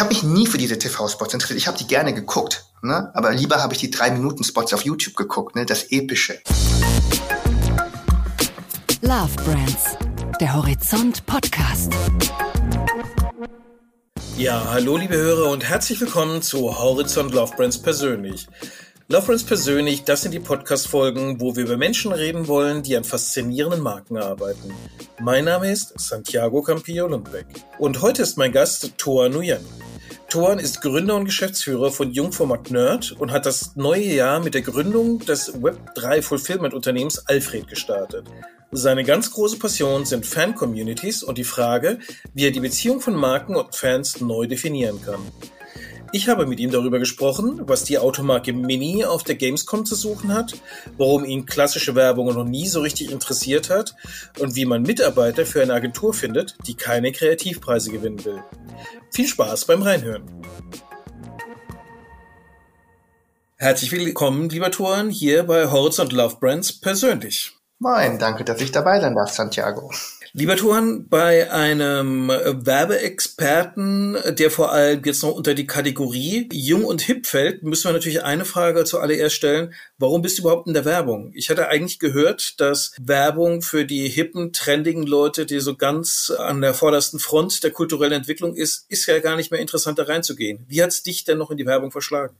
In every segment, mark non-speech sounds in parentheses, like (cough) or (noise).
ich habe mich nie für diese TV-Spots interessiert. Ich habe die gerne geguckt, ne? aber lieber habe ich die drei Minuten Spots auf YouTube geguckt, ne? das epische. Love Brands, der Horizont Podcast. Ja, hallo liebe Hörer und herzlich willkommen zu Horizont Love Brands persönlich. Love Brands persönlich, das sind die Podcast-Folgen, wo wir über Menschen reden wollen, die an faszinierenden Marken arbeiten. Mein Name ist Santiago Campillo Lundbeck und heute ist mein Gast Toa Nguyen. Toan ist Gründer und Geschäftsführer von Jungformat Nerd und hat das neue Jahr mit der Gründung des Web3 Fulfillment Unternehmens Alfred gestartet. Seine ganz große Passion sind Fan-Communities und die Frage, wie er die Beziehung von Marken und Fans neu definieren kann. Ich habe mit ihm darüber gesprochen, was die Automarke Mini auf der Gamescom zu suchen hat, warum ihn klassische Werbung noch nie so richtig interessiert hat und wie man Mitarbeiter für eine Agentur findet, die keine Kreativpreise gewinnen will. Viel Spaß beim Reinhören. Herzlich willkommen, lieber Toren, hier bei Horizont Love Brands persönlich. Moin, danke, dass ich dabei sein darf, Santiago. Lieber Tuhan, bei einem Werbeexperten, der vor allem jetzt noch unter die Kategorie jung und hip fällt, müssen wir natürlich eine Frage zuallererst stellen. Warum bist du überhaupt in der Werbung? Ich hatte eigentlich gehört, dass Werbung für die hippen, trendigen Leute, die so ganz an der vordersten Front der kulturellen Entwicklung ist, ist ja gar nicht mehr interessant da reinzugehen. Wie hat's dich denn noch in die Werbung verschlagen?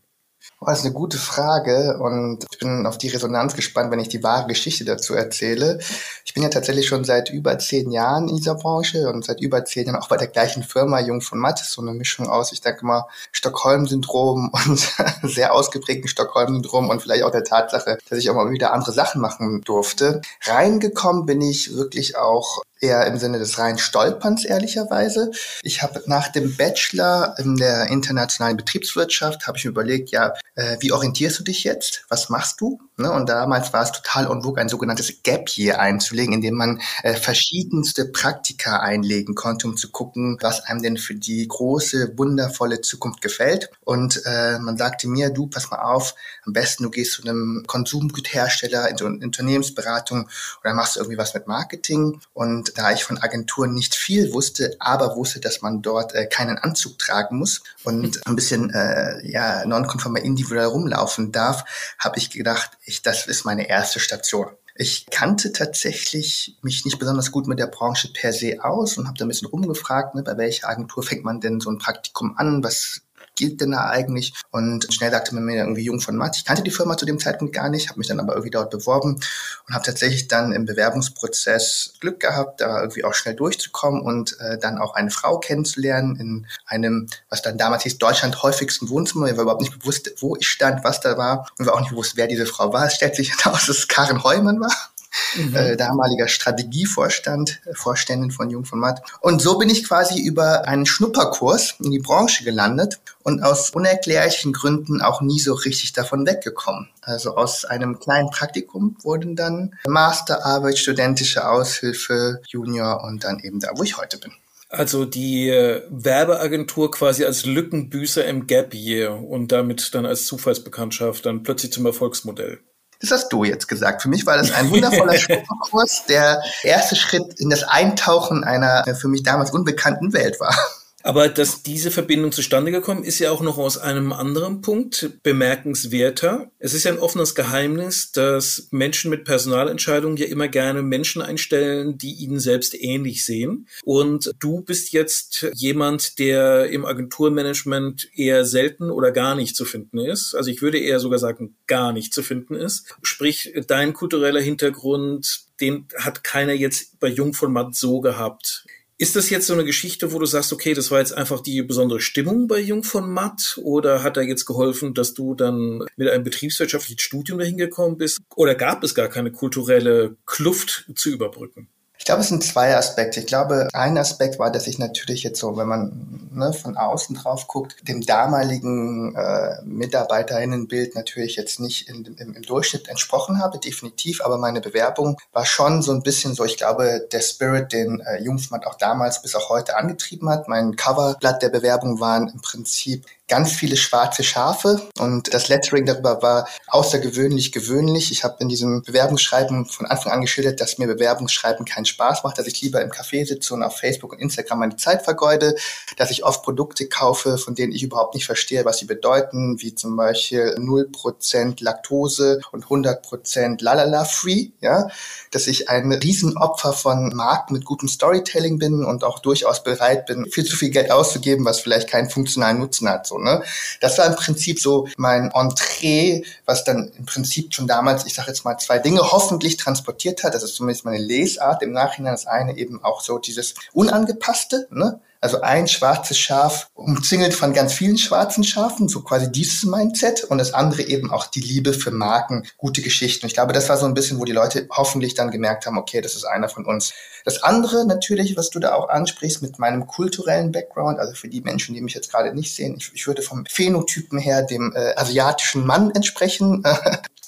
Oh, das ist eine gute Frage und ich bin auf die Resonanz gespannt, wenn ich die wahre Geschichte dazu erzähle. Ich bin ja tatsächlich schon seit über zehn Jahren in dieser Branche und seit über zehn Jahren auch bei der gleichen Firma Jung von Matt. So eine Mischung aus, ich denke mal, Stockholm-Syndrom (laughs) und sehr ausgeprägten Stockholm-Syndrom und vielleicht auch der Tatsache, dass ich auch mal wieder andere Sachen machen durfte. Reingekommen bin ich wirklich auch eher im Sinne des reinen Stolperns, ehrlicherweise. Ich habe nach dem Bachelor in der internationalen Betriebswirtschaft, habe ich mir überlegt, ja, äh, wie orientierst du dich jetzt? Was machst du? Ne? Und damals war es total vogue, ein sogenanntes Gap Year einzulegen, in dem man äh, verschiedenste Praktika einlegen konnte, um zu gucken, was einem denn für die große, wundervolle Zukunft gefällt. Und äh, man sagte mir, du, pass mal auf, am besten du gehst zu einem Konsumgüterhersteller in so eine Unternehmensberatung oder machst irgendwie was mit Marketing. Und da ich von Agenturen nicht viel wusste, aber wusste, dass man dort äh, keinen Anzug tragen muss und ein bisschen äh, ja nonkonformer individuell rumlaufen darf, habe ich gedacht, ich, das ist meine erste Station. Ich kannte tatsächlich mich nicht besonders gut mit der Branche per se aus und habe da ein bisschen rumgefragt, ne, bei welcher Agentur fängt man denn so ein Praktikum an, was gilt denn da eigentlich? Und schnell sagte man mir irgendwie Jung von Matt. Ich kannte die Firma zu dem Zeitpunkt gar nicht, habe mich dann aber irgendwie dort beworben und habe tatsächlich dann im Bewerbungsprozess Glück gehabt, da irgendwie auch schnell durchzukommen und äh, dann auch eine Frau kennenzulernen in einem, was dann damals hieß, Deutschland häufigsten Wohnzimmer. Ich war überhaupt nicht bewusst, wo ich stand, was da war und war auch nicht bewusst, wer diese Frau war. Es stellt sich heraus, dass es Karen Heumann war mhm. äh, damaliger Strategievorstand, äh, Vorständin von Jung von Matt. Und so bin ich quasi über einen Schnupperkurs in die Branche gelandet und aus unerklärlichen Gründen auch nie so richtig davon weggekommen. Also aus einem kleinen Praktikum wurden dann Masterarbeit, studentische Aushilfe, Junior und dann eben da, wo ich heute bin. Also die äh, Werbeagentur quasi als Lückenbüßer im Gap Year und damit dann als Zufallsbekanntschaft dann plötzlich zum Erfolgsmodell. Das hast du jetzt gesagt. Für mich war das ein wundervoller (laughs) Kurs, der erste Schritt in das Eintauchen einer für mich damals unbekannten Welt war. Aber dass diese Verbindung zustande gekommen ist ja auch noch aus einem anderen Punkt bemerkenswerter. Es ist ja ein offenes Geheimnis, dass Menschen mit Personalentscheidungen ja immer gerne Menschen einstellen, die ihnen selbst ähnlich sehen. Und du bist jetzt jemand, der im Agenturmanagement eher selten oder gar nicht zu finden ist. Also ich würde eher sogar sagen, gar nicht zu finden ist. Sprich, dein kultureller Hintergrund, den hat keiner jetzt bei Jungformat so gehabt. Ist das jetzt so eine Geschichte, wo du sagst, okay, das war jetzt einfach die besondere Stimmung bei Jung von Matt oder hat er jetzt geholfen, dass du dann mit einem betriebswirtschaftlichen Studium dahin gekommen bist? Oder gab es gar keine kulturelle Kluft zu überbrücken? Ich glaube, es sind zwei Aspekte. Ich glaube, ein Aspekt war, dass ich natürlich jetzt so, wenn man ne, von außen drauf guckt, dem damaligen äh, Mitarbeiterinnenbild natürlich jetzt nicht in, im, im Durchschnitt entsprochen habe, definitiv. Aber meine Bewerbung war schon so ein bisschen so, ich glaube, der Spirit, den äh, Jungfmann auch damals bis auch heute angetrieben hat. Mein Coverblatt der Bewerbung waren im Prinzip ganz viele schwarze Schafe und das Lettering darüber war außergewöhnlich gewöhnlich. Ich habe in diesem Bewerbungsschreiben von Anfang an geschildert, dass mir Bewerbungsschreiben keinen Spaß macht, dass ich lieber im Café sitze und auf Facebook und Instagram meine Zeit vergeude, dass ich oft Produkte kaufe, von denen ich überhaupt nicht verstehe, was sie bedeuten, wie zum Beispiel 0% Laktose und 100% Lalala Free, ja, dass ich ein Riesenopfer von Marken mit gutem Storytelling bin und auch durchaus bereit bin, viel zu viel Geld auszugeben, was vielleicht keinen funktionalen Nutzen hat, so, ne. Das war im Prinzip so mein Entree, was dann im Prinzip schon damals, ich sage jetzt mal zwei Dinge hoffentlich transportiert hat. Das ist zumindest meine Lesart im Nachhinein. Das eine eben auch so dieses Unangepasste, ne? Also ein schwarzes Schaf umzingelt von ganz vielen schwarzen Schafen, so quasi dieses Mindset. Und das andere eben auch die Liebe für Marken, gute Geschichten. Ich glaube, das war so ein bisschen, wo die Leute hoffentlich dann gemerkt haben, okay, das ist einer von uns. Das andere natürlich, was du da auch ansprichst mit meinem kulturellen Background, also für die Menschen, die mich jetzt gerade nicht sehen, ich, ich würde vom Phänotypen her dem äh, asiatischen Mann entsprechen. (laughs)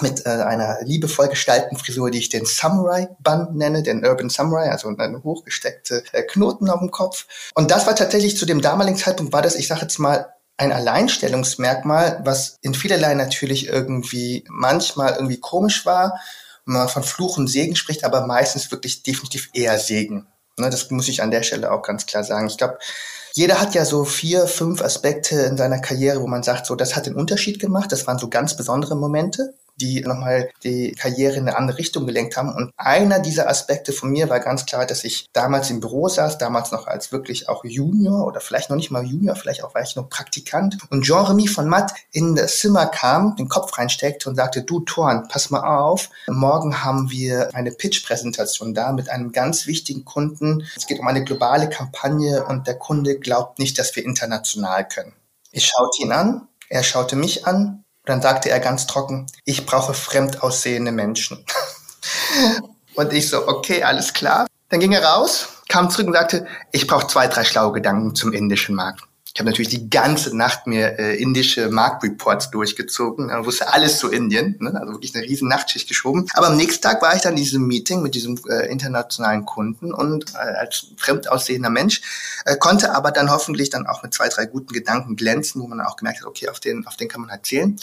mit äh, einer liebevoll gestalteten Frisur, die ich den Samurai Bun nenne, den Urban Samurai, also eine hochgesteckte äh, Knoten auf dem Kopf. Und das war tatsächlich zu dem damaligen Zeitpunkt, war das, ich sage jetzt mal, ein Alleinstellungsmerkmal, was in vielerlei natürlich irgendwie manchmal irgendwie komisch war, wenn man von Fluch und Segen spricht, aber meistens wirklich definitiv eher Segen. Ne, das muss ich an der Stelle auch ganz klar sagen. Ich glaube, jeder hat ja so vier, fünf Aspekte in seiner Karriere, wo man sagt, so, das hat den Unterschied gemacht. Das waren so ganz besondere Momente die nochmal die Karriere in eine andere Richtung gelenkt haben. Und einer dieser Aspekte von mir war ganz klar, dass ich damals im Büro saß, damals noch als wirklich auch Junior oder vielleicht noch nicht mal Junior, vielleicht auch war ich noch Praktikant. Und Jean-Remy von Matt in das Zimmer kam, den Kopf reinsteckte und sagte, du Thorn, pass mal auf, morgen haben wir eine Pitch-Präsentation da mit einem ganz wichtigen Kunden. Es geht um eine globale Kampagne und der Kunde glaubt nicht, dass wir international können. Ich schaute ihn an, er schaute mich an dann sagte er ganz trocken, ich brauche fremd aussehende Menschen. (laughs) und ich so, okay, alles klar. Dann ging er raus, kam zurück und sagte, ich brauche zwei, drei schlaue Gedanken zum indischen Markt. Ich habe natürlich die ganze Nacht mir äh, indische Marktreports durchgezogen, äh, wusste alles zu Indien, ne? also wirklich eine riesen Nachtschicht geschoben. Aber am nächsten Tag war ich dann in diesem Meeting mit diesem äh, internationalen Kunden und äh, als fremd aussehender Mensch äh, konnte aber dann hoffentlich dann auch mit zwei, drei guten Gedanken glänzen, wo man auch gemerkt hat, okay, auf den, auf den kann man erzählen.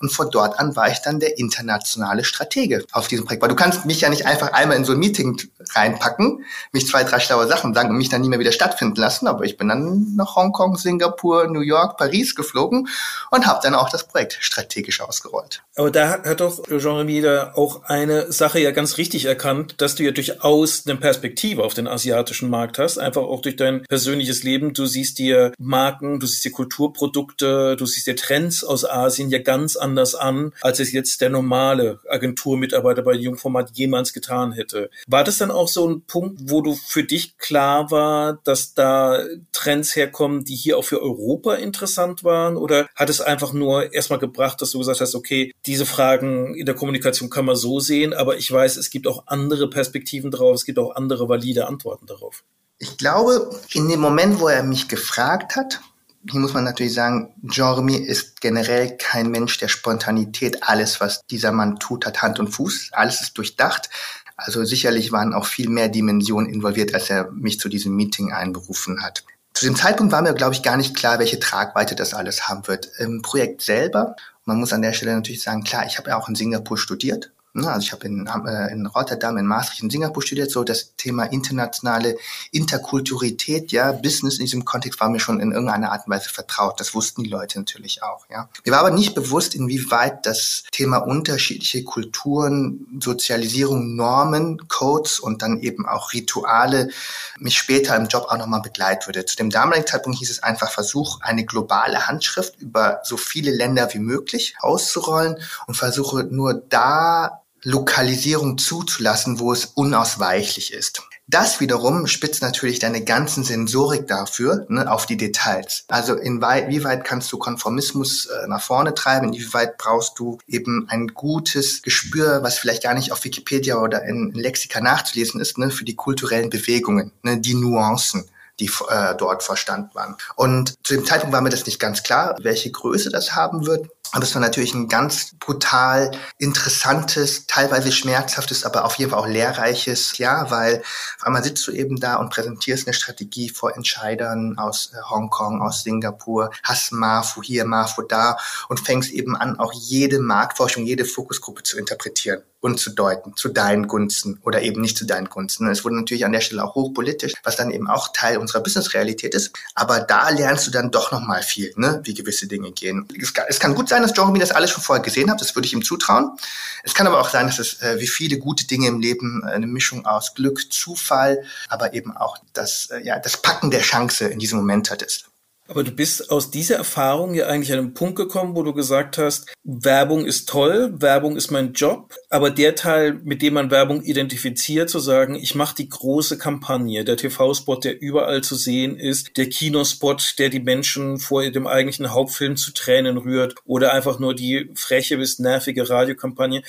Und von dort an war ich dann der internationale Stratege auf diesem Projekt. Weil du kannst mich ja nicht einfach einmal in so ein Meeting reinpacken, mich zwei, drei schlaue Sachen sagen und mich dann nie mehr wieder stattfinden lassen. Aber ich bin dann nach Hongkong, Singapur, New York, Paris geflogen und habe dann auch das Projekt strategisch ausgerollt. Aber da hat doch Jean-Remy da auch eine Sache ja ganz richtig erkannt, dass du ja durchaus eine Perspektive auf den asiatischen Markt hast, einfach auch durch dein persönliches Leben. Du siehst dir Marken, du siehst dir Kulturprodukte, du siehst dir Trends aus Asien ja ganz anders anders an, als es jetzt der normale Agenturmitarbeiter bei Jungformat jemals getan hätte. War das dann auch so ein Punkt, wo du für dich klar war, dass da Trends herkommen, die hier auch für Europa interessant waren? Oder hat es einfach nur erstmal gebracht, dass du gesagt hast, okay, diese Fragen in der Kommunikation kann man so sehen, aber ich weiß, es gibt auch andere Perspektiven drauf, es gibt auch andere valide Antworten darauf. Ich glaube, in dem Moment, wo er mich gefragt hat, hier muss man natürlich sagen, Jeremy ist generell kein Mensch der Spontanität. Alles, was dieser Mann tut, hat Hand und Fuß. Alles ist durchdacht. Also sicherlich waren auch viel mehr Dimensionen involviert, als er mich zu diesem Meeting einberufen hat. Zu dem Zeitpunkt war mir, glaube ich, gar nicht klar, welche Tragweite das alles haben wird. Im Projekt selber, man muss an der Stelle natürlich sagen, klar, ich habe ja auch in Singapur studiert also ich habe in, äh, in Rotterdam, in Maastricht, in Singapur studiert, so das Thema internationale Interkulturität, ja, Business in diesem Kontext war mir schon in irgendeiner Art und Weise vertraut. Das wussten die Leute natürlich auch, ja. Mir war aber nicht bewusst, inwieweit das Thema unterschiedliche Kulturen, Sozialisierung, Normen, Codes und dann eben auch Rituale mich später im Job auch nochmal begleiten würde. Zu dem damaligen Zeitpunkt hieß es einfach Versuch, eine globale Handschrift über so viele Länder wie möglich auszurollen und versuche nur da Lokalisierung zuzulassen, wo es unausweichlich ist. Das wiederum spitzt natürlich deine ganzen Sensorik dafür ne, auf die Details. Also inwieweit kannst du Konformismus äh, nach vorne treiben, inwieweit brauchst du eben ein gutes Gespür, was vielleicht gar nicht auf Wikipedia oder in, in Lexika nachzulesen ist, ne, für die kulturellen Bewegungen, ne, die Nuancen die äh, dort verstanden waren. Und zu dem Zeitpunkt war mir das nicht ganz klar, welche Größe das haben wird. Aber es war natürlich ein ganz brutal interessantes, teilweise schmerzhaftes, aber auf jeden Fall auch lehrreiches Jahr, weil auf einmal sitzt du eben da und präsentierst eine Strategie vor Entscheidern aus äh, Hongkong, aus Singapur, hast Marfu hier, Marfu da und fängst eben an, auch jede Marktforschung, jede Fokusgruppe zu interpretieren und zu deuten, zu deinen Gunsten oder eben nicht zu deinen Gunsten. Es wurde natürlich an der Stelle auch hochpolitisch, was dann eben auch Teil unserer Business-Realität ist. Aber da lernst du dann doch nochmal viel, ne, wie gewisse Dinge gehen. Es kann, es kann gut sein, dass Jeremy das alles schon vorher gesehen hat, das würde ich ihm zutrauen. Es kann aber auch sein, dass es äh, wie viele gute Dinge im Leben äh, eine Mischung aus Glück, Zufall, aber eben auch das, äh, ja, das Packen der Chance in diesem Moment hat ist. Aber du bist aus dieser Erfahrung ja eigentlich an einen Punkt gekommen, wo du gesagt hast, Werbung ist toll, Werbung ist mein Job, aber der Teil, mit dem man Werbung identifiziert, zu sagen, ich mache die große Kampagne, der TV-Spot, der überall zu sehen ist, der Kinospot, der die Menschen vor dem eigentlichen Hauptfilm zu Tränen rührt oder einfach nur die freche bis nervige Radiokampagne.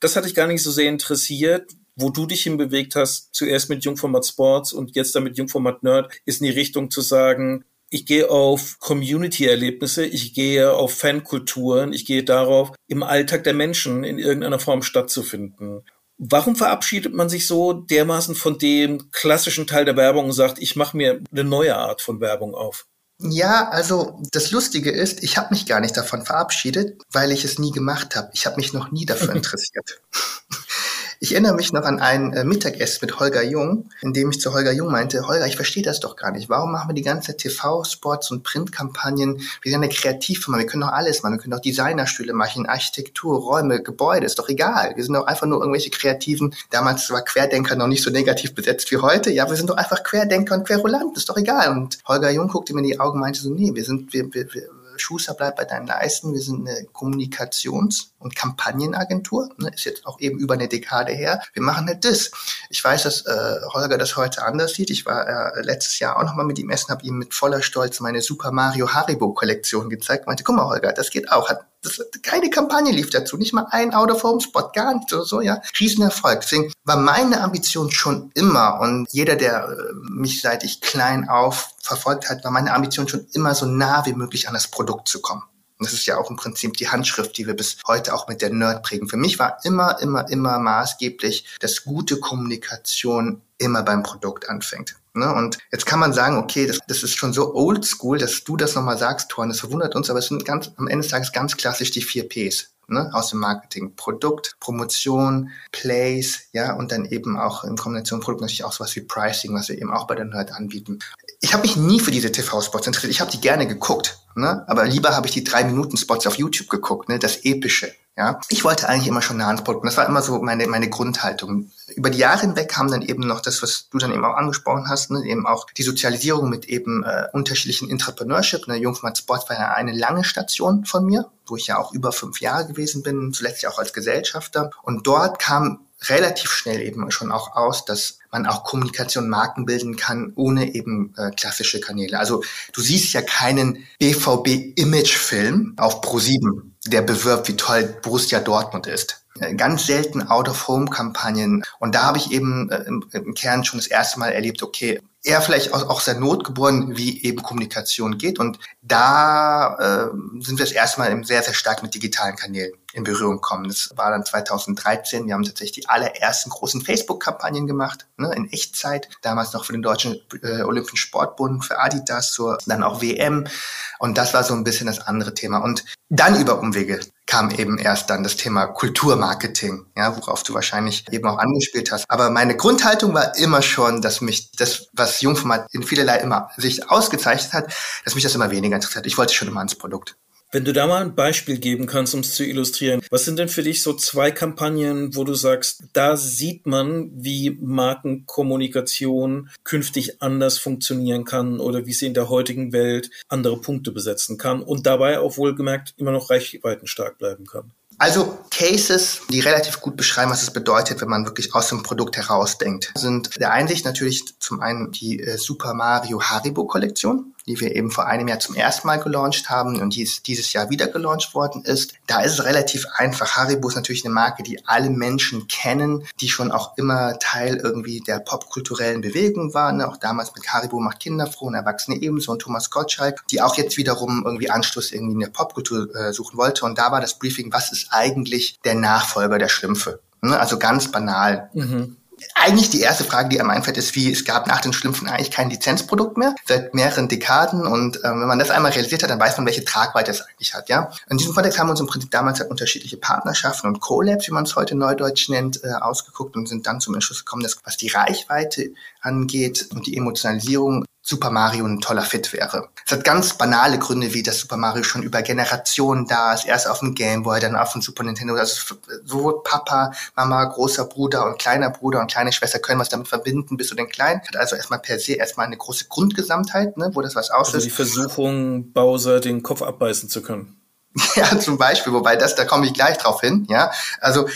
Das hat dich gar nicht so sehr interessiert, wo du dich hinbewegt hast, zuerst mit Jungformat Sports und jetzt dann mit Jungformat Nerd, ist in die Richtung zu sagen, ich gehe auf Community-Erlebnisse, ich gehe auf Fankulturen, ich gehe darauf, im Alltag der Menschen in irgendeiner Form stattzufinden. Warum verabschiedet man sich so dermaßen von dem klassischen Teil der Werbung und sagt, ich mache mir eine neue Art von Werbung auf? Ja, also das Lustige ist, ich habe mich gar nicht davon verabschiedet, weil ich es nie gemacht habe. Ich habe mich noch nie dafür (laughs) interessiert. Ich erinnere mich noch an ein äh, Mittagessen mit Holger Jung, in dem ich zu Holger Jung meinte, Holger, ich verstehe das doch gar nicht. Warum machen wir die ganze TV-Spots und Printkampagnen? Wir sind eine Kreativfirma, wir können doch alles machen. Wir können doch Designerstühle machen, Architektur, Räume, Gebäude, ist doch egal. Wir sind doch einfach nur irgendwelche Kreativen. Damals war Querdenker noch nicht so negativ besetzt wie heute. Ja, wir sind doch einfach Querdenker und Querulant, ist doch egal. Und Holger Jung guckte mir in die Augen und meinte so, nee, wir sind, wir, wir, wir Schuster bleibt bei deinen Leisten. Wir sind eine Kommunikations- und Kampagnenagentur. Ne, ist jetzt auch eben über eine Dekade her. Wir machen nicht das. Ich weiß, dass äh, Holger das heute anders sieht. Ich war äh, letztes Jahr auch nochmal mit ihm essen, habe ihm mit voller Stolz meine Super Mario Haribo Kollektion gezeigt. Meinte, guck mal, Holger, das geht auch. Hat das, keine Kampagne lief dazu, nicht mal ein Out-of-Home-Spot, gar nicht oder so, ja. Riesenerfolg. Deswegen war meine Ambition schon immer und jeder, der äh, mich seit ich klein auf verfolgt hat, war meine Ambition schon immer so nah wie möglich an das Produkt zu kommen. Und das ist ja auch im Prinzip die Handschrift, die wir bis heute auch mit der Nerd prägen. Für mich war immer, immer, immer maßgeblich, dass gute Kommunikation immer beim Produkt anfängt. Ne? Und jetzt kann man sagen, okay, das, das ist schon so oldschool, dass du das nochmal sagst, Thorn, das verwundert uns, aber es sind ganz, am Ende des Tages ganz klassisch die vier Ps ne, aus dem Marketing. Produkt, Promotion, Place, ja, und dann eben auch in Kombination Produkt natürlich auch sowas wie Pricing, was wir eben auch bei der Nerd anbieten. Ich habe mich nie für diese TV-Spots interessiert. Ich habe die gerne geguckt, ne? aber lieber habe ich die drei Minuten Spots auf YouTube geguckt, ne? das epische. Ja, ich wollte eigentlich immer schon nah ans Produkt. Und das war immer so meine, meine Grundhaltung. Über die Jahre hinweg kam dann eben noch das, was du dann eben auch angesprochen hast, ne? eben auch die Sozialisierung mit eben äh, unterschiedlichen Entrepreneurship. Ne? Jungfrau Sport war ja eine lange Station von mir, wo ich ja auch über fünf Jahre gewesen bin, zuletzt ja auch als Gesellschafter. Und dort kam relativ schnell eben schon auch aus, dass man auch Kommunikation Marken bilden kann, ohne eben äh, klassische Kanäle. Also du siehst ja keinen BVB-Image-Film auf Pro7, der bewirbt, wie toll Borussia Dortmund ist. Äh, ganz selten Out-of-Home-Kampagnen. Und da habe ich eben äh, im, Kern schon das erste Mal erlebt, okay, eher vielleicht auch, auch sehr notgeboren, wie eben Kommunikation geht. Und da äh, sind wir das erste Mal eben sehr, sehr stark mit digitalen Kanälen in Berührung kommen. Das war dann 2013. Wir haben tatsächlich die allerersten großen Facebook-Kampagnen gemacht, ne, in Echtzeit. Damals noch für den Deutschen äh, Olympischen Sportbund, für Adidas, zur, dann auch WM. Und das war so ein bisschen das andere Thema. Und dann über Umwege kam eben erst dann das Thema Kulturmarketing, ja, worauf du wahrscheinlich eben auch angespielt hast. Aber meine Grundhaltung war immer schon, dass mich das, was Jungformat in vielerlei immer sich ausgezeichnet hat, dass mich das immer weniger interessiert. Ich wollte schon immer ans Produkt. Wenn du da mal ein Beispiel geben kannst, um es zu illustrieren, was sind denn für dich so zwei Kampagnen, wo du sagst, da sieht man, wie Markenkommunikation künftig anders funktionieren kann oder wie sie in der heutigen Welt andere Punkte besetzen kann und dabei auch wohlgemerkt immer noch reichweitenstark bleiben kann? Also Cases, die relativ gut beschreiben, was es bedeutet, wenn man wirklich aus dem Produkt herausdenkt, sind der Einsicht natürlich zum einen die äh, Super Mario Haribo Kollektion. Die wir eben vor einem Jahr zum ersten Mal gelauncht haben und die dieses Jahr wieder gelauncht worden ist. Da ist es relativ einfach. Haribo ist natürlich eine Marke, die alle Menschen kennen, die schon auch immer Teil irgendwie der popkulturellen Bewegung war. Ne? Auch damals mit Haribo macht Kinder froh und Erwachsene ebenso und Thomas Gottschalk, die auch jetzt wiederum irgendwie Anschluss irgendwie in der Popkultur äh, suchen wollte. Und da war das Briefing, was ist eigentlich der Nachfolger der Schlümpfe? Ne? Also ganz banal. Mhm eigentlich die erste Frage, die am einfällt, ist, wie es gab nach den Schlümpfen eigentlich kein Lizenzprodukt mehr, seit mehreren Dekaden. Und äh, wenn man das einmal realisiert hat, dann weiß man, welche Tragweite es eigentlich hat. Ja, In diesem Kontext haben wir uns im Prinzip damals halt unterschiedliche Partnerschaften und Collabs, wie man es heute neudeutsch nennt, äh, ausgeguckt und sind dann zum Entschluss gekommen, dass was die Reichweite angeht und die Emotionalisierung Super Mario ein toller Fit wäre. Es hat ganz banale Gründe, wie das Super Mario schon über Generationen da ist. Erst auf dem Game Boy, dann auf dem Super Nintendo. Also so Papa, Mama, großer Bruder und kleiner Bruder und kleine Schwester können was damit verbinden, bis zu den Kleinen. Hat also erstmal per se erstmal eine große Grundgesamtheit, ne, wo das was auslöst. Also die Versuchung, Bowser den Kopf abbeißen zu können. (laughs) Ja, zum Beispiel, wobei das, da komme ich gleich drauf hin, ja. Also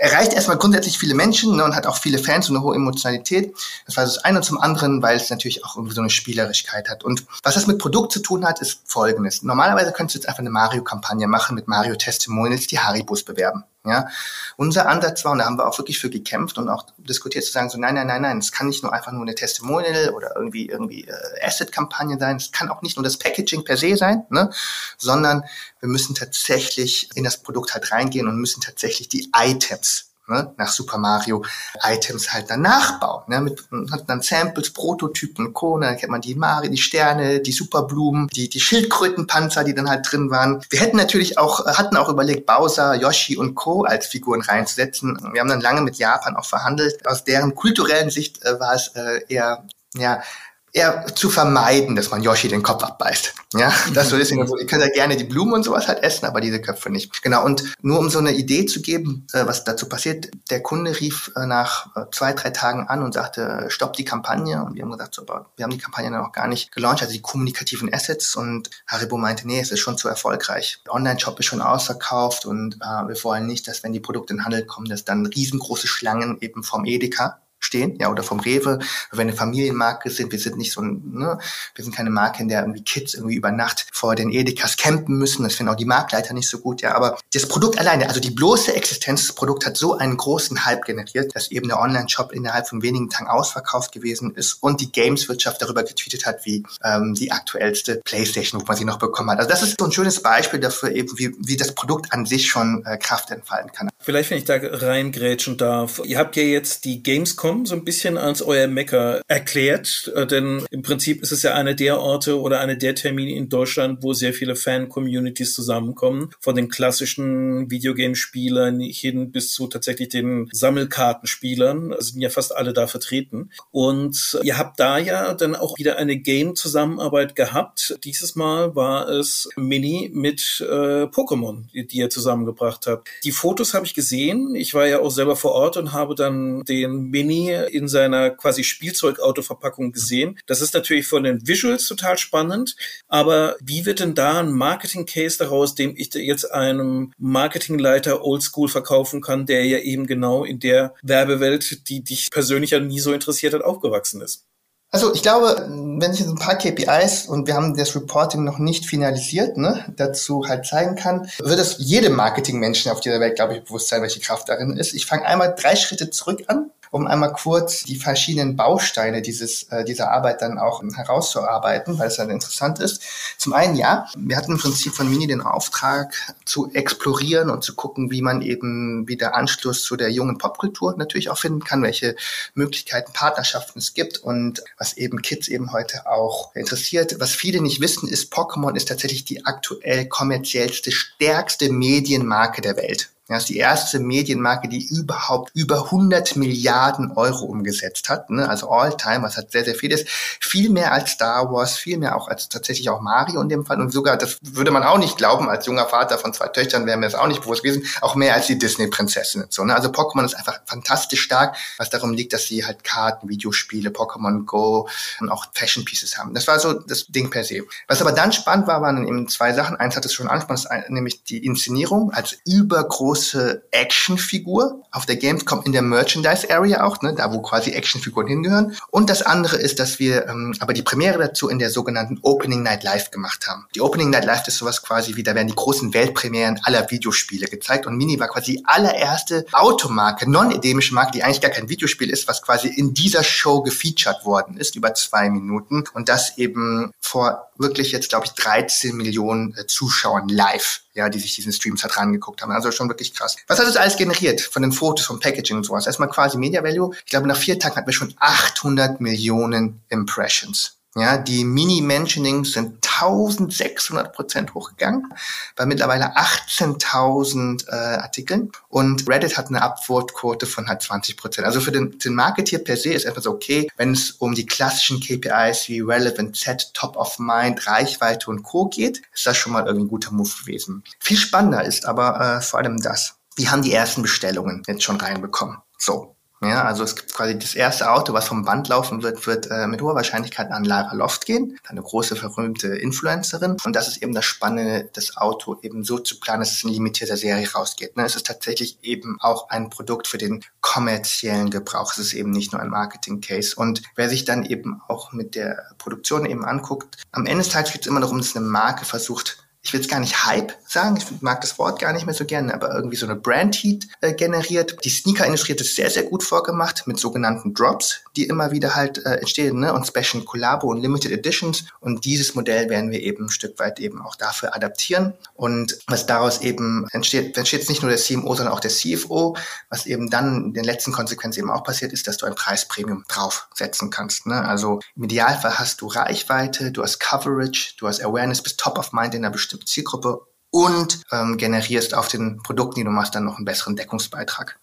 erreicht erstmal grundsätzlich viele Menschen ne, und hat auch viele Fans und eine hohe Emotionalität. Das war das eine und zum anderen, weil es natürlich auch irgendwie so eine Spielerigkeit hat. Und was das mit Produkt zu tun hat, ist folgendes. Normalerweise könntest du jetzt einfach eine Mario-Kampagne machen mit Mario-Testimonials, die Haribus bewerben. Ja, unser Ansatz war, und da haben wir auch wirklich für gekämpft und auch diskutiert zu sagen, so nein, nein, nein, nein, es kann nicht nur einfach nur eine Testimonial oder irgendwie irgendwie äh, Asset-Kampagne sein, es kann auch nicht nur das Packaging per se sein, ne, sondern wir müssen tatsächlich in das Produkt halt reingehen und müssen tatsächlich die Items ne, nach Super Mario Items halt dann nachbauen. Ne, mit, hat dann Samples, Prototypen Co. Dann kennt man die Mario, die Sterne, die Superblumen, die, die Schildkrötenpanzer, die dann halt drin waren. Wir hätten natürlich auch, hatten auch überlegt, Bowser, Yoshi und Co. als Figuren reinzusetzen. Wir haben dann lange mit Japan auch verhandelt. Aus deren kulturellen Sicht äh, war es äh, eher ja, eher zu vermeiden, dass man Yoshi den Kopf abbeißt. Ja, das so ist. (laughs) Also, ihr könnt ja gerne die Blumen und sowas halt essen, aber diese Köpfe nicht. Genau. Und nur um so eine Idee zu geben, äh, was dazu passiert, der Kunde rief äh, nach äh, zwei, drei Tagen an und sagte, stopp die Kampagne. Und wir haben gesagt, so, aber wir haben die Kampagne noch gar nicht gelauncht, also die kommunikativen Assets. Und Haribo meinte, nee, es ist schon zu erfolgreich. Der Online-Shop ist schon ausverkauft und äh, wir wollen nicht, dass wenn die Produkte in den Handel kommen, dass dann riesengroße Schlangen eben vom Edeka stehen, ja, oder vom Rewe, wenn wir eine Familienmarke sind, wir sind nicht so ne, wir sind keine Marke, in der irgendwie Kids irgendwie über Nacht vor den Edekas campen müssen, das finden auch die Marktleiter nicht so gut, ja, aber das Produkt alleine, also die bloße Existenz des Produkts hat so einen großen Hype generiert, dass eben der Online-Shop innerhalb von wenigen Tagen ausverkauft gewesen ist und die Games-Wirtschaft darüber getweetet hat, wie ähm, die aktuellste Playstation, wo man sie noch bekommen hat. Also das ist so ein schönes Beispiel dafür eben, wie, wie das Produkt an sich schon äh, Kraft entfalten kann. Vielleicht, wenn ich da reingrätschen darf, ihr habt ja jetzt die Gamescom Gamescom so ein bisschen als euer Mecker erklärt, äh, denn im Prinzip ist es ja eine der Orte oder eine der Termine in Deutschland, wo sehr viele Fan-Communities zusammenkommen, von den klassischen Videogame-Spielern hin bis zu tatsächlich den Sammelkartenspielern, also sind ja fast alle da vertreten. Und ihr habt da ja dann auch wieder eine Game-Zusammenarbeit gehabt. Dieses Mal war es Mini mit äh, Pokémon, die, die ihr zusammengebracht habt. Die Fotos habe ich gesehen. Ich war ja auch selber vor Ort und habe dann den Mini in seiner quasi Spielzeugautoverpackung gesehen. Das ist natürlich von den Visuals total spannend, aber wie wird denn da ein Marketing-Case daraus, dem ich jetzt einem Marketingleiter Oldschool verkaufen kann, der ja eben genau in der Werbewelt, die dich persönlich ja nie so interessiert hat, aufgewachsen ist? Also ich glaube, wenn ich jetzt ein paar KPIs und wir haben das Reporting noch nicht finalisiert, ne, dazu halt zeigen kann, wird es jedem Marketingmenschen auf dieser Welt, glaube ich, bewusst sein, welche Kraft darin ist. Ich fange einmal drei Schritte zurück an um einmal kurz die verschiedenen Bausteine dieses, äh, dieser Arbeit dann auch herauszuarbeiten, weil es dann interessant ist. Zum einen, ja, wir hatten im Prinzip von Mini den Auftrag zu explorieren und zu gucken, wie man eben wieder Anschluss zu der jungen Popkultur natürlich auch finden kann, welche Möglichkeiten, Partnerschaften es gibt und was eben Kids eben heute auch interessiert. Was viele nicht wissen, ist, Pokémon ist tatsächlich die aktuell kommerziellste, stärkste Medienmarke der Welt. Ja, ist die erste Medienmarke, die überhaupt über 100 Milliarden Euro umgesetzt hat. Ne? Also All-Time, was hat sehr, sehr viel ist. Viel mehr als Star Wars, viel mehr auch als tatsächlich auch Mario in dem Fall. Und sogar, das würde man auch nicht glauben, als junger Vater von zwei Töchtern wäre mir das auch nicht bewusst gewesen, auch mehr als die Disney-Prinzessin. So, ne? Also Pokémon ist einfach fantastisch stark, was darum liegt, dass sie halt Karten, Videospiele, Pokémon Go und auch Fashion Pieces haben. Das war so das Ding per se. Was aber dann spannend war, waren eben zwei Sachen. Eins hat es schon angesprochen, nämlich die Inszenierung als übergroß große Actionfigur auf der Gamescom in der Merchandise Area auch, ne, da wo quasi Actionfiguren hingehören. Und das andere ist, dass wir ähm, aber die Premiere dazu in der sogenannten Opening Night Live gemacht haben. Die Opening Night Live ist sowas quasi wie, da werden die großen Weltpremieren aller Videospiele gezeigt und Mini war quasi die allererste Automarke, non-endemische Marke, die eigentlich gar kein Videospiel ist, was quasi in dieser Show gefeatured worden ist, über zwei Minuten und das eben vor wirklich jetzt, glaube ich, 13 Millionen äh, Zuschauern live, ja, die sich diesen Streams halt rangeguckt haben. Also schon wirklich krass. Was hat das alles generiert von den Fotos, vom Packaging und sowas? Erstmal quasi Media Value. Ich glaube, nach vier Tagen hatten wir schon 800 Millionen Impressions. Ja, die Mini-Mentionings sind 1600 Prozent hochgegangen, bei mittlerweile 18.000 äh, Artikeln. Und Reddit hat eine Upvote-Quote von halt 20 Prozent. Also für den, den Marketeer per se ist etwas okay, wenn es um die klassischen KPIs wie Relevant Set, Top of Mind, Reichweite und Co. geht, ist das schon mal irgendwie ein guter Move gewesen. Viel spannender ist aber äh, vor allem das. Wir haben die ersten Bestellungen jetzt schon reinbekommen. So, ja, also es gibt quasi das erste Auto, was vom Band laufen wird, wird äh, mit hoher Wahrscheinlichkeit an Lara Loft gehen, eine große berühmte Influencerin. Und das ist eben das Spannende, das Auto eben so zu planen, dass es in limitierter Serie rausgeht. Ne? Es ist tatsächlich eben auch ein Produkt für den kommerziellen Gebrauch. Es ist eben nicht nur ein Marketing-Case. Und wer sich dann eben auch mit der Produktion eben anguckt, am Ende des Tages geht es immer darum, dass eine Marke versucht, ich will es gar nicht Hype sagen, ich mag das Wort gar nicht mehr so gerne, aber irgendwie so eine Brand Heat äh, generiert. Die Sneaker-Industrie hat es sehr, sehr gut vorgemacht mit sogenannten Drops, die immer wieder halt äh, entstehen, ne? und Special Collabo und Limited Editions. Und dieses Modell werden wir eben ein Stück weit eben auch dafür adaptieren. Und was daraus eben entsteht, entsteht jetzt nicht nur der CMO, sondern auch der CFO. Was eben dann in den letzten Konsequenzen eben auch passiert, ist, dass du ein Preispremium draufsetzen kannst. Ne? Also im Idealfall hast du Reichweite, du hast Coverage, du hast Awareness, bist top of mind in einer bestimmten Zielgruppe und ähm, generierst auf den Produkten, die du machst, dann noch einen besseren Deckungsbeitrag.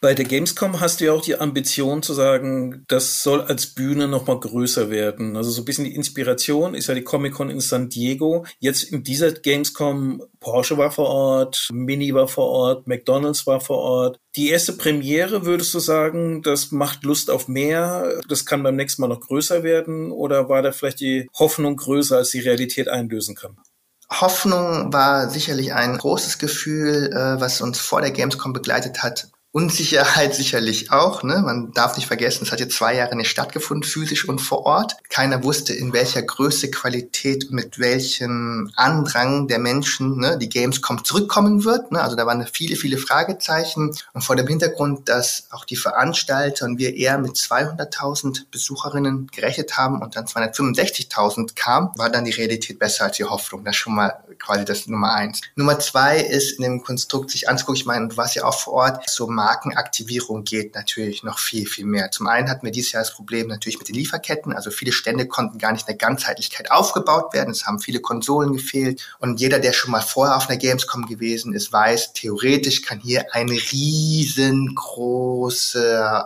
Bei der Gamescom hast du ja auch die Ambition zu sagen, das soll als Bühne nochmal größer werden. Also so ein bisschen die Inspiration ist ja die Comic-Con in San Diego. Jetzt in dieser Gamescom, Porsche war vor Ort, Mini war vor Ort, McDonald's war vor Ort. Die erste Premiere, würdest du sagen, das macht Lust auf mehr? Das kann beim nächsten Mal noch größer werden? Oder war da vielleicht die Hoffnung größer, als die Realität einlösen kann? Hoffnung war sicherlich ein großes Gefühl, äh, was uns vor der Gamescom begleitet hat. Unsicherheit sicherlich auch. Ne? Man darf nicht vergessen, es hat jetzt zwei Jahre nicht stattgefunden, physisch und vor Ort. Keiner wusste, in welcher Größe, Qualität mit welchem Andrang der Menschen ne, die Gamescom zurückkommen wird. Ne? Also da waren viele, viele Fragezeichen. Und vor dem Hintergrund, dass auch die Veranstalter und wir eher mit 200.000 Besucherinnen gerechnet haben und dann 265.000 kam, war dann die Realität besser als die Hoffnung. Das ist schon mal quasi das Nummer eins. Nummer zwei ist in dem Konstrukt sich anzugucken. Ich meine, du warst ja auch vor Ort, so Markenaktivierung geht natürlich noch viel, viel mehr. Zum einen hatten wir dieses Jahr das Problem natürlich mit den Lieferketten. Also viele Stände konnten gar nicht in der Ganzheitlichkeit aufgebaut werden. Es haben viele Konsolen gefehlt. Und jeder, der schon mal vorher auf einer Gamescom gewesen ist, weiß, theoretisch kann hier ein riesengroßer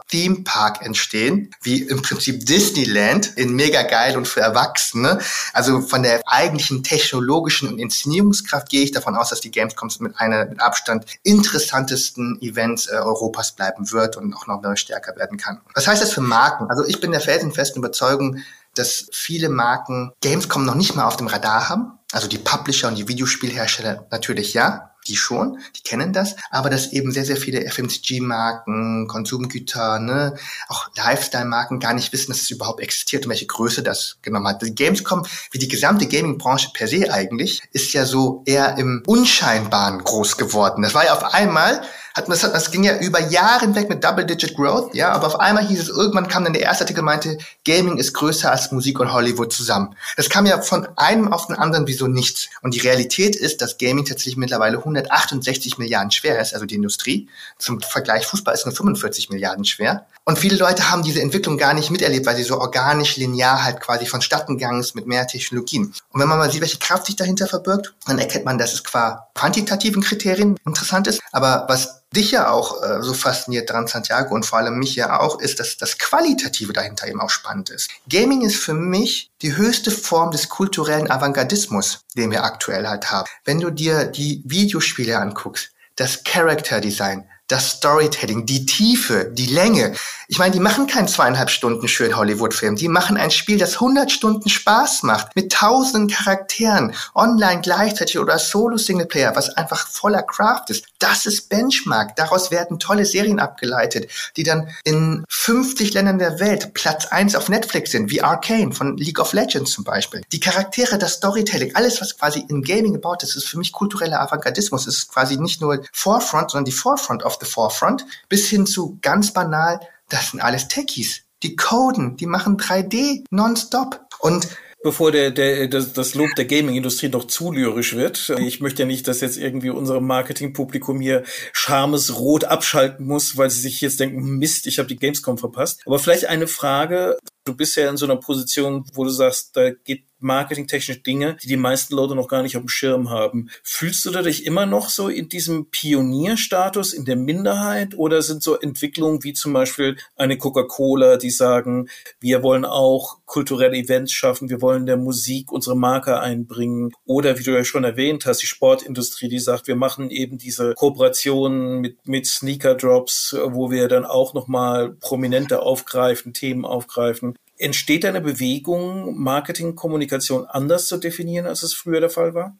Themepark entstehen, wie im Prinzip Disneyland in mega geil und für Erwachsene. Also von der eigentlichen technologischen und Inszenierungskraft gehe ich davon aus, dass die Gamescoms mit einer mit Abstand interessantesten Events äh, Europas bleiben wird und auch noch stärker werden kann. Was heißt das für Marken? Also ich bin der felsenfesten Überzeugung, dass viele Marken Gamescom noch nicht mal auf dem Radar haben. Also die Publisher und die Videospielhersteller natürlich ja, die schon, die kennen das, aber dass eben sehr, sehr viele FMCG-Marken, Konsumgüter, ne, auch Lifestyle-Marken gar nicht wissen, dass es überhaupt existiert und welche Größe das genommen hat. Die Gamescom, wie die gesamte Gaming-Branche per se eigentlich, ist ja so eher im Unscheinbaren groß geworden. Das war ja auf einmal hat man, das, das ging ja über Jahre hinweg mit Double-Digit Growth, ja, aber auf einmal hieß es, irgendwann kam dann der erste Artikel, meinte, Gaming ist größer als Musik und Hollywood zusammen. Das kam ja von einem auf den anderen wie so nichts. Und die Realität ist, dass Gaming tatsächlich mittlerweile 168 Milliarden schwer ist, also die Industrie. Zum Vergleich, Fußball ist nur 45 Milliarden schwer. Und viele Leute haben diese Entwicklung gar nicht miterlebt, weil sie so organisch, linear halt quasi vonstatten gegangen ist mit mehr Technologien. Und wenn man mal sieht, welche Kraft sich dahinter verbirgt, dann erkennt man, dass es qua quantitativen Kriterien interessant ist. Aber was dich ja auch äh, so fasziniert dran, Santiago, und vor allem mich ja auch, ist, dass das Qualitative dahinter eben auch spannend ist. Gaming ist für mich die höchste Form des kulturellen Avantgardismus, den wir aktuell halt haben. Wenn du dir die Videospiele anguckst, das Character Design, das Storytelling, die Tiefe, die Länge. Ich meine, die machen keinen zweieinhalb Stunden schönen Hollywood-Film. Die machen ein Spiel, das 100 Stunden Spaß macht, mit tausenden Charakteren, online gleichzeitig oder Solo-Singleplayer, was einfach voller Craft ist. Das ist Benchmark. Daraus werden tolle Serien abgeleitet, die dann in 50 Ländern der Welt Platz eins auf Netflix sind, wie Arcane von League of Legends zum Beispiel. Die Charaktere, das Storytelling, alles, was quasi in Gaming gebaut ist, ist für mich kultureller Avantgardismus. Es ist quasi nicht nur Forefront, sondern die Forefront of the Forefront, bis hin zu ganz banal, das sind alles Techies. Die coden, die machen 3D nonstop. Und bevor der, der, das, das Lob der Gaming-Industrie noch zu lyrisch wird. Ich möchte ja nicht, dass jetzt irgendwie unserem Marketingpublikum hier schamesrot abschalten muss, weil sie sich jetzt denken, Mist, ich habe die Gamescom verpasst. Aber vielleicht eine Frage. Du bist ja in so einer Position, wo du sagst, da geht marketingtechnische Dinge, die die meisten Leute noch gar nicht auf dem Schirm haben. Fühlst du dich immer noch so in diesem Pionierstatus, in der Minderheit oder sind so Entwicklungen wie zum Beispiel eine Coca-Cola, die sagen, wir wollen auch kulturelle Events schaffen, wir wollen der Musik unsere Marke einbringen oder wie du ja schon erwähnt hast, die Sportindustrie, die sagt, wir machen eben diese Kooperationen mit, mit Sneaker Drops, wo wir dann auch nochmal Prominente aufgreifen, Themen aufgreifen. Entsteht eine Bewegung, Marketing, Kommunikation anders zu definieren, als es früher der Fall war?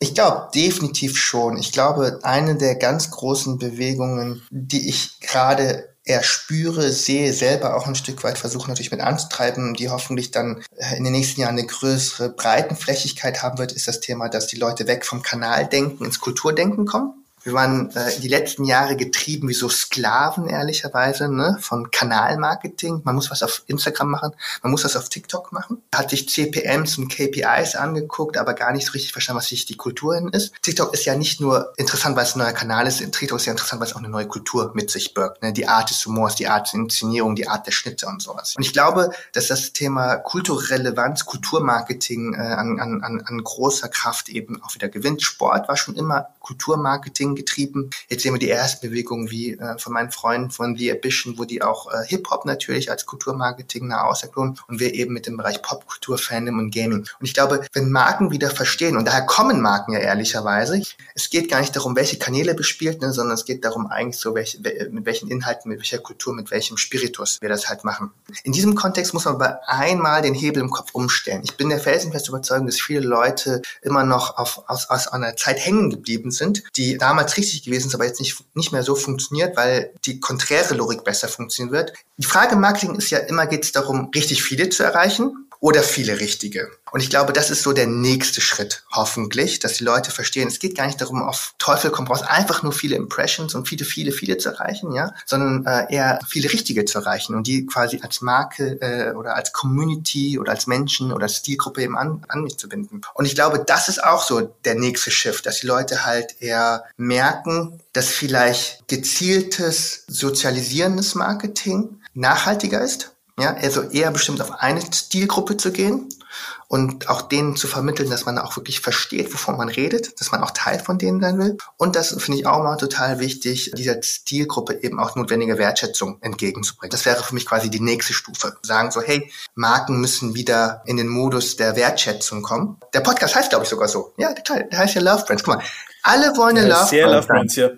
Ich glaube definitiv schon. Ich glaube, eine der ganz großen Bewegungen, die ich gerade eher spüre, sehe, selber auch ein Stück weit versuche natürlich mit anzutreiben, die hoffentlich dann äh, in den nächsten Jahren eine größere Breitenflächigkeit haben wird, ist das Thema, dass die Leute weg vom Kanaldenken ins Kulturdenken kommen. Wir waren äh, die letzten Jahre getrieben wie so Sklaven, ehrlicherweise, ne? von Kanalmarketing. Man muss was auf Instagram machen, man muss was auf TikTok machen. Hat sich CPMs und KPIs angeguckt, aber gar nicht so richtig verstanden, was sich die Kultur hin ist. TikTok ist ja nicht nur interessant, weil es ein neuer Kanal ist, TikTok ist ja interessant, weil es auch eine neue Kultur mit sich birgt. Ne? Die Art des Humors, die Art der Inszenierung, die Art der Schnitte und sowas. Und ich glaube, dass das Thema Kulturrelevanz, Kulturmarketing äh, an, an, an großer Kraft eben auch wieder gewinnt. Sport war schon immer Kulturmarketing getrieben. Jetzt sehen wir die ersten Bewegungen wie äh, von meinen Freunden von The Ambition, wo die auch äh, Hip-Hop natürlich als Kulturmarketing nach auserklären und wir eben mit dem Bereich Popkultur, Fandom und Gaming. Und ich glaube, wenn Marken wieder verstehen, und daher kommen Marken ja ehrlicherweise, es geht gar nicht darum, welche Kanäle bespielt, ne, sondern es geht darum eigentlich so, welche, mit welchen Inhalten, mit welcher Kultur, mit welchem Spiritus wir das halt machen. In diesem Kontext muss man aber einmal den Hebel im Kopf umstellen. Ich bin der felsenfest überzeugt, dass viele Leute immer noch auf, aus, aus einer Zeit hängen geblieben sind, die damals damals richtig gewesen ist, aber jetzt nicht, nicht mehr so funktioniert, weil die konträre Logik besser funktionieren wird. Die Frage im Marketing ist ja immer, geht es darum, richtig viele zu erreichen oder viele richtige. Und ich glaube, das ist so der nächste Schritt, hoffentlich, dass die Leute verstehen, es geht gar nicht darum, auf Teufel komm raus, einfach nur viele Impressions und viele, viele, viele zu erreichen, ja, sondern äh, eher viele richtige zu erreichen und die quasi als Marke äh, oder als Community oder als Menschen oder als Stilgruppe eben an, an mich zu binden. Und ich glaube, das ist auch so der nächste Shift, dass die Leute halt eher merken, dass vielleicht gezieltes sozialisierendes Marketing nachhaltiger ist ja, also eher bestimmt auf eine Stilgruppe zu gehen und auch denen zu vermitteln, dass man auch wirklich versteht, wovon man redet, dass man auch Teil von denen sein will. Und das finde ich auch mal total wichtig, dieser Stilgruppe eben auch notwendige Wertschätzung entgegenzubringen. Das wäre für mich quasi die nächste Stufe. Sagen so, hey, Marken müssen wieder in den Modus der Wertschätzung kommen. Der Podcast heißt, glaube ich, sogar so. Ja, total. Der heißt ja Love Brands. Guck mal, alle wollen eine ja, Love, Brand Love Brands. Ja.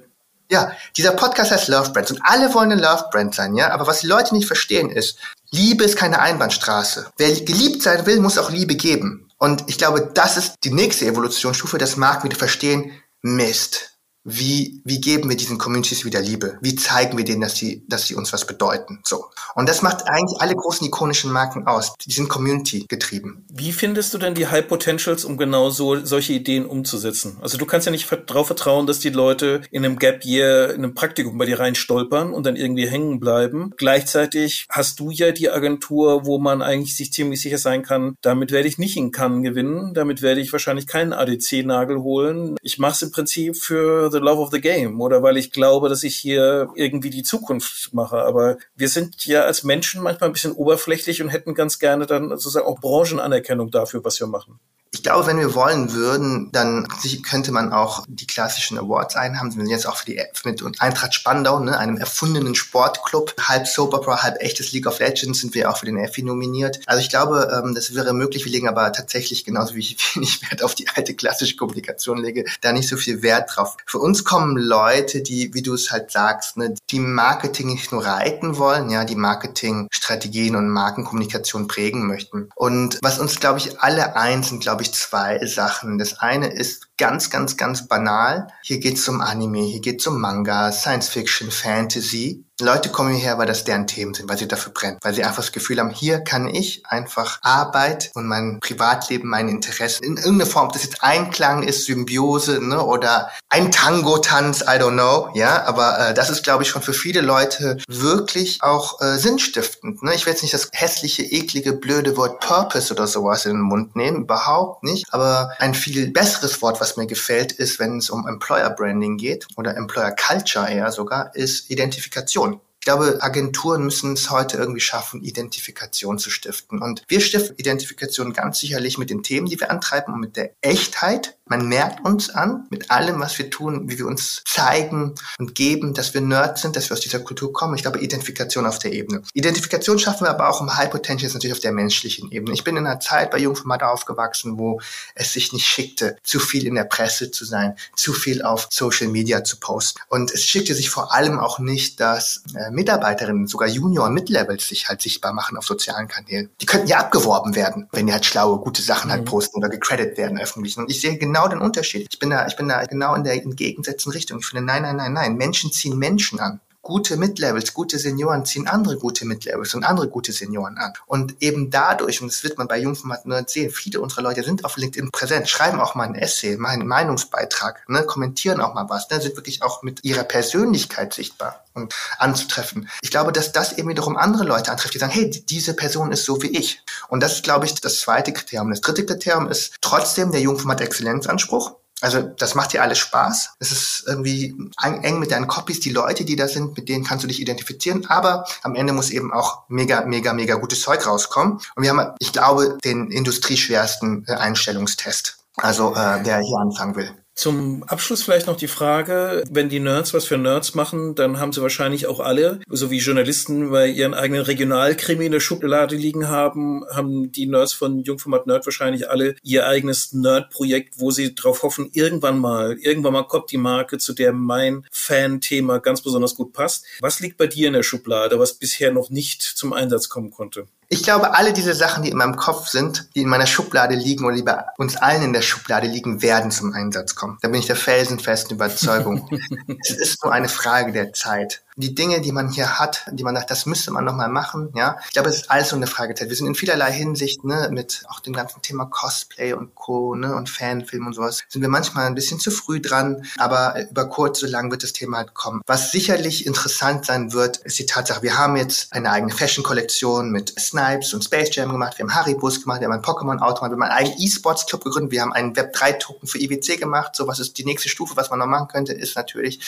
Ja, dieser Podcast heißt Love Brands und alle wollen eine Love Brand sein, ja. Aber was die Leute nicht verstehen ist, Liebe ist keine Einbahnstraße. Wer geliebt sein will, muss auch Liebe geben. Und ich glaube, das ist die nächste Evolutionsstufe, das Markt wieder verstehen, Mist wie, wie geben wir diesen Communities wieder Liebe? Wie zeigen wir denen, dass sie, dass sie uns was bedeuten? So. Und das macht eigentlich alle großen ikonischen Marken aus. Die sind Community getrieben. Wie findest du denn die High Potentials, um genau so, solche Ideen umzusetzen? Also du kannst ja nicht darauf vertrauen, dass die Leute in einem Gap Year, in einem Praktikum bei dir rein stolpern und dann irgendwie hängen bleiben. Gleichzeitig hast du ja die Agentur, wo man eigentlich sich ziemlich sicher sein kann, damit werde ich nicht in Cannes gewinnen, damit werde ich wahrscheinlich keinen ADC-Nagel holen. Ich mache es im Prinzip für the love of the game oder weil ich glaube, dass ich hier irgendwie die Zukunft mache. Aber wir sind ja als Menschen manchmal ein bisschen oberflächlich und hätten ganz gerne dann sozusagen auch Branchenanerkennung dafür, was wir machen. Ich glaube, wenn wir wollen würden, dann könnte man auch die klassischen Awards einhaben. Wir sind jetzt auch für die mit Eintracht Spandau, ne, einem erfundenen Sportclub, halb Soap Opera, halb echtes League of Legends, sind wir auch für den Effi nominiert. Also ich glaube, ähm, das wäre möglich. Wir legen aber tatsächlich genauso wie ich (laughs) wenig Wert auf die alte klassische Kommunikation lege, da nicht so viel Wert drauf. Für uns kommen Leute, die, wie du es halt sagst, ne, die Marketing nicht nur reiten wollen, ja, die Marketingstrategien und Markenkommunikation prägen möchten. Und was uns, glaube ich, alle eins sind, glaube ich, zwei Sachen. Das eine ist ganz, ganz, ganz banal. Hier geht es um Anime, hier geht es um Manga, Science Fiction, Fantasy. Leute kommen hierher, weil das deren Themen sind, weil sie dafür brennen, weil sie einfach das Gefühl haben, hier kann ich einfach Arbeit und mein Privatleben, meine Interessen in irgendeiner Form, ob das jetzt Einklang ist, Symbiose ne, oder ein Tango-Tanz, I don't know, ja, aber äh, das ist, glaube ich, schon für viele Leute wirklich auch äh, sinnstiftend. Ne? Ich will jetzt nicht das hässliche, eklige, blöde Wort Purpose oder sowas in den Mund nehmen, überhaupt nicht, aber ein viel besseres Wort, was was mir gefällt, ist, wenn es um Employer Branding geht oder Employer Culture eher sogar, ist Identifikation. Ich glaube, Agenturen müssen es heute irgendwie schaffen, Identifikation zu stiften. Und wir stiften Identifikation ganz sicherlich mit den Themen, die wir antreiben und mit der Echtheit man merkt uns an mit allem, was wir tun, wie wir uns zeigen und geben, dass wir Nerds sind, dass wir aus dieser Kultur kommen. Ich glaube, Identifikation auf der Ebene. Identifikation schaffen wir aber auch im High Potential ist natürlich auf der menschlichen Ebene. Ich bin in einer Zeit bei Jungformat aufgewachsen, wo es sich nicht schickte, zu viel in der Presse zu sein, zu viel auf Social Media zu posten. Und es schickte sich vor allem auch nicht, dass äh, Mitarbeiterinnen, sogar Junior- und Mid-Levels sich halt sichtbar machen auf sozialen Kanälen. Die könnten ja abgeworben werden, wenn die halt schlaue, gute Sachen halt mhm. posten oder gecredit werden öffentlich. Und ich sehe genau genau den Unterschied. Ich bin da, ich bin da genau in der entgegengesetzten Richtung. Ich finde, nein, nein, nein, nein. Menschen ziehen Menschen an gute Mid-Levels, gute Senioren ziehen andere gute Mid-Levels und andere gute Senioren an. Und eben dadurch, und das wird man bei Jungformat nur sehen, viele unserer Leute sind auf LinkedIn präsent, schreiben auch mal ein Essay, mal einen Meinungsbeitrag, ne, kommentieren auch mal was, ne, sind wirklich auch mit ihrer Persönlichkeit sichtbar und anzutreffen. Ich glaube, dass das eben wiederum andere Leute antrifft, die sagen, hey, diese Person ist so wie ich. Und das ist, glaube ich, das zweite Kriterium. Das dritte Kriterium ist trotzdem der Jungformat-Exzellenzanspruch. Also das macht dir alles Spaß. Es ist irgendwie eng mit deinen Copies, die Leute, die da sind, mit denen kannst du dich identifizieren. Aber am Ende muss eben auch mega, mega, mega gutes Zeug rauskommen. Und wir haben, ich glaube, den industrieschwersten äh, Einstellungstest. Also äh, der hier anfangen will. Zum Abschluss vielleicht noch die Frage, wenn die Nerds was für Nerds machen, dann haben sie wahrscheinlich auch alle, so wie Journalisten bei ihren eigenen Regionalkrimi in der Schublade liegen haben, haben die Nerds von Jungformat Nerd wahrscheinlich alle ihr eigenes Nerd-Projekt, wo sie drauf hoffen, irgendwann mal, irgendwann mal kommt die Marke, zu der mein Fan-Thema ganz besonders gut passt. Was liegt bei dir in der Schublade, was bisher noch nicht zum Einsatz kommen konnte? Ich glaube, alle diese Sachen, die in meinem Kopf sind, die in meiner Schublade liegen oder die bei uns allen in der Schublade liegen, werden zum Einsatz kommen. Da bin ich der felsenfesten Überzeugung. (laughs) es ist nur eine Frage der Zeit die Dinge, die man hier hat, die man sagt, das müsste man nochmal machen, ja. Ich glaube, es ist alles so eine Fragezeit. Wir sind in vielerlei Hinsicht, ne, mit auch dem ganzen Thema Cosplay und Co., ne, und Fanfilm und sowas, sind wir manchmal ein bisschen zu früh dran, aber über kurz, so lang wird das Thema halt kommen. Was sicherlich interessant sein wird, ist die Tatsache, wir haben jetzt eine eigene Fashion-Kollektion mit Snipes und Space Jam gemacht, wir haben Haribus gemacht, wir haben ein Pokémon-Auto gemacht, wir haben einen eigenen E-Sports-Club gegründet, wir haben einen Web3-Token für IWC gemacht, so was ist die nächste Stufe, was man noch machen könnte, ist natürlich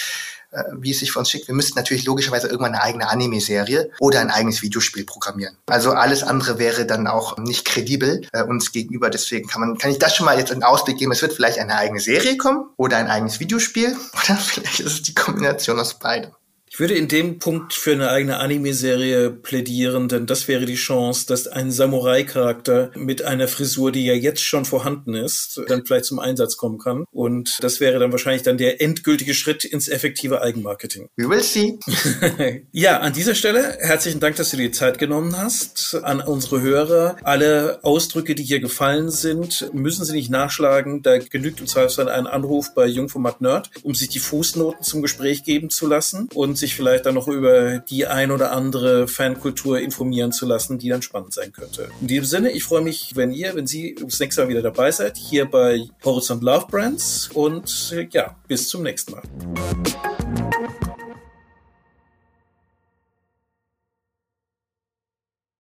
wie es sich für uns schickt. Wir müssten natürlich logischerweise irgendwann eine eigene Anime-Serie oder ein eigenes Videospiel programmieren. Also alles andere wäre dann auch nicht kredibel äh, uns gegenüber. Deswegen kann man, kann ich das schon mal jetzt einen Ausblick geben. Es wird vielleicht eine eigene Serie kommen oder ein eigenes Videospiel (laughs) oder vielleicht ist es die Kombination aus beidem. Ich würde in dem Punkt für eine eigene Anime-Serie plädieren, denn das wäre die Chance, dass ein Samurai-Charakter mit einer Frisur, die ja jetzt schon vorhanden ist, dann vielleicht zum Einsatz kommen kann. Und das wäre dann wahrscheinlich dann der endgültige Schritt ins effektive Eigenmarketing. We will see. (laughs) ja, an dieser Stelle herzlichen Dank, dass du dir die Zeit genommen hast. An unsere Hörer, alle Ausdrücke, die hier gefallen sind, müssen sie nicht nachschlagen. Da genügt im Zweifelsfall ein Anruf bei Jungformat Nerd, um sich die Fußnoten zum Gespräch geben zu lassen. Und sich vielleicht dann noch über die ein oder andere Fankultur informieren zu lassen, die dann spannend sein könnte. In diesem Sinne, ich freue mich, wenn ihr, wenn Sie das nächste Mal wieder dabei seid, hier bei Horizont Love Brands und ja, bis zum nächsten Mal.